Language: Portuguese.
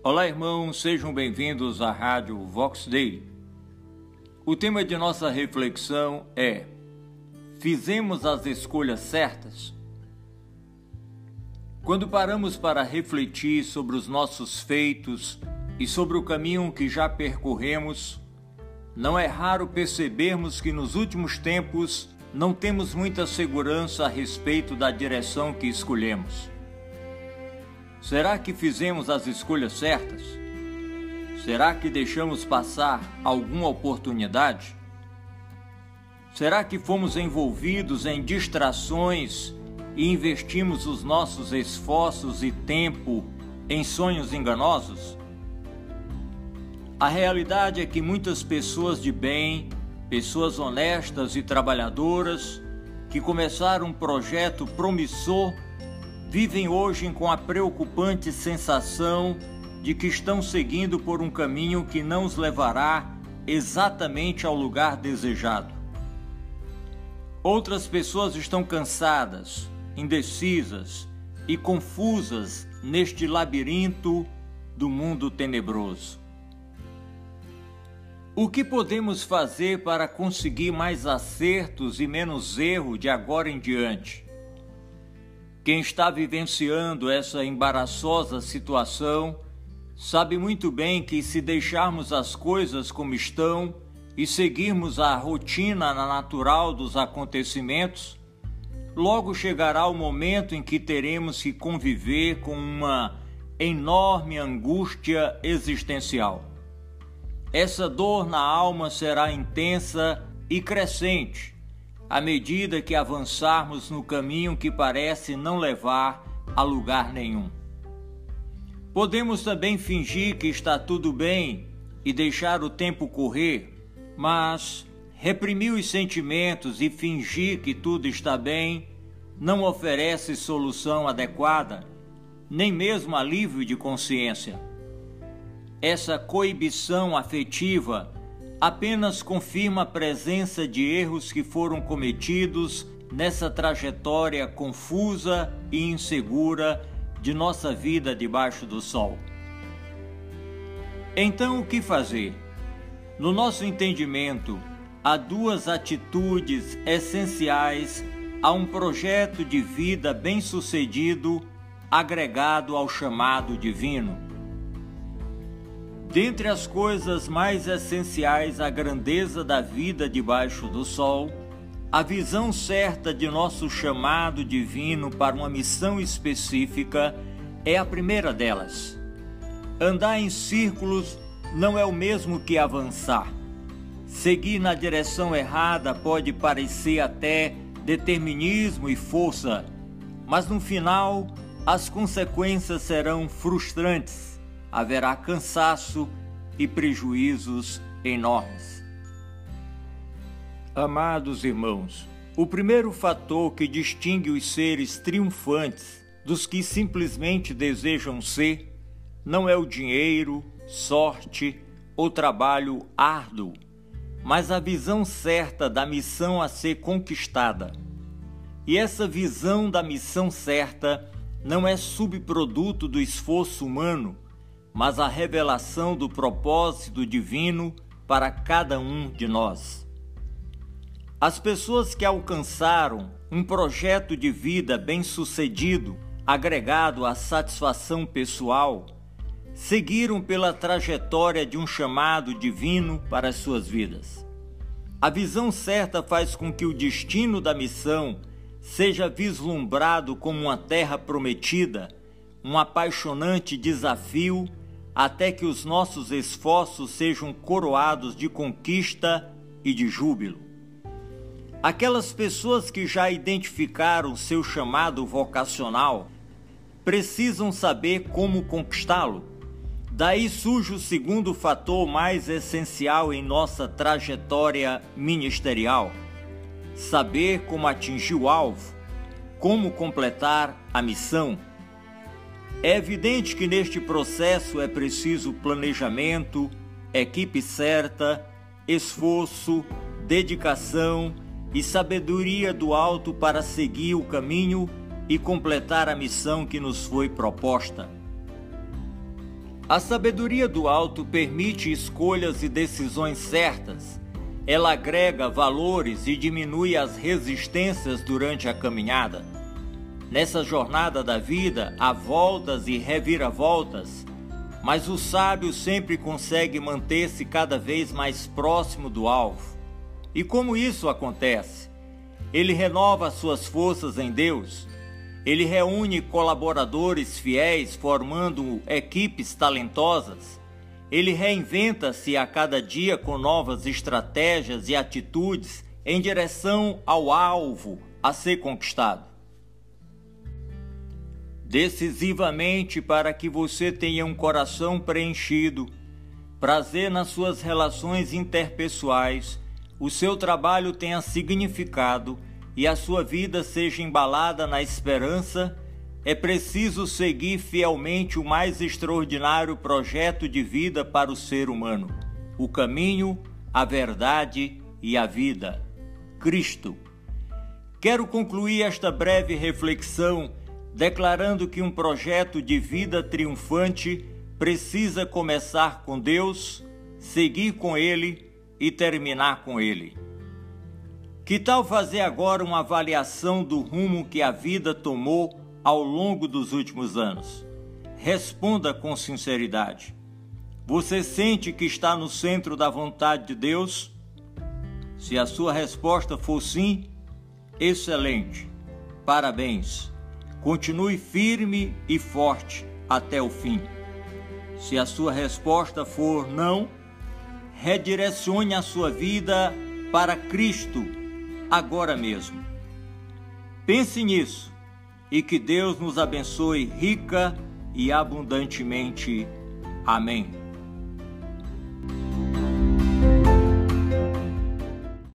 Olá, irmãos, sejam bem-vindos à Rádio Vox Day. O tema de nossa reflexão é: Fizemos as escolhas certas? Quando paramos para refletir sobre os nossos feitos e sobre o caminho que já percorremos, não é raro percebermos que nos últimos tempos não temos muita segurança a respeito da direção que escolhemos. Será que fizemos as escolhas certas? Será que deixamos passar alguma oportunidade? Será que fomos envolvidos em distrações e investimos os nossos esforços e tempo em sonhos enganosos? A realidade é que muitas pessoas de bem, pessoas honestas e trabalhadoras, que começaram um projeto promissor vivem hoje com a preocupante sensação de que estão seguindo por um caminho que não os levará exatamente ao lugar desejado. Outras pessoas estão cansadas, indecisas e confusas neste labirinto do mundo tenebroso. O que podemos fazer para conseguir mais acertos e menos erro de agora em diante? Quem está vivenciando essa embaraçosa situação sabe muito bem que se deixarmos as coisas como estão e seguirmos a rotina natural dos acontecimentos, logo chegará o momento em que teremos que conviver com uma enorme angústia existencial. Essa dor na alma será intensa e crescente à medida que avançarmos no caminho que parece não levar a lugar nenhum. Podemos também fingir que está tudo bem e deixar o tempo correr, mas reprimir os sentimentos e fingir que tudo está bem não oferece solução adequada, nem mesmo alívio de consciência. Essa coibição afetiva apenas confirma a presença de erros que foram cometidos nessa trajetória confusa e insegura de nossa vida debaixo do sol. Então, o que fazer? No nosso entendimento, há duas atitudes essenciais a um projeto de vida bem-sucedido agregado ao chamado divino. Dentre as coisas mais essenciais à grandeza da vida debaixo do sol, a visão certa de nosso chamado divino para uma missão específica é a primeira delas. Andar em círculos não é o mesmo que avançar. Seguir na direção errada pode parecer até determinismo e força, mas no final as consequências serão frustrantes haverá cansaço e prejuízos enormes. Amados irmãos, o primeiro fator que distingue os seres triunfantes dos que simplesmente desejam ser não é o dinheiro, sorte ou trabalho árduo, mas a visão certa da missão a ser conquistada. E essa visão da missão certa não é subproduto do esforço humano mas a revelação do propósito divino para cada um de nós. As pessoas que alcançaram um projeto de vida bem-sucedido, agregado à satisfação pessoal, seguiram pela trajetória de um chamado divino para as suas vidas. A visão certa faz com que o destino da missão seja vislumbrado como uma terra prometida, um apaixonante desafio até que os nossos esforços sejam coroados de conquista e de júbilo. Aquelas pessoas que já identificaram seu chamado vocacional precisam saber como conquistá-lo. Daí surge o segundo fator mais essencial em nossa trajetória ministerial: saber como atingir o alvo, como completar a missão é evidente que neste processo é preciso planejamento, equipe certa, esforço, dedicação e sabedoria do alto para seguir o caminho e completar a missão que nos foi proposta. A sabedoria do alto permite escolhas e decisões certas. Ela agrega valores e diminui as resistências durante a caminhada. Nessa jornada da vida há voltas e reviravoltas, mas o sábio sempre consegue manter-se cada vez mais próximo do alvo. E como isso acontece? Ele renova suas forças em Deus ele reúne colaboradores fiéis formando equipes talentosas. Ele reinventa-se a cada dia com novas estratégias e atitudes em direção ao alvo a ser conquistado. Decisivamente para que você tenha um coração preenchido, prazer nas suas relações interpessoais, o seu trabalho tenha significado e a sua vida seja embalada na esperança, é preciso seguir fielmente o mais extraordinário projeto de vida para o ser humano: o caminho, a verdade e a vida. Cristo. Quero concluir esta breve reflexão declarando que um projeto de vida triunfante precisa começar com Deus, seguir com Ele e terminar com Ele. Que tal fazer agora uma avaliação do rumo que a vida tomou ao longo dos últimos anos? Responda com sinceridade. Você sente que está no centro da vontade de Deus? Se a sua resposta for sim, excelente. Parabéns. Continue firme e forte até o fim. Se a sua resposta for não, redirecione a sua vida para Cristo agora mesmo. Pense nisso e que Deus nos abençoe rica e abundantemente. Amém.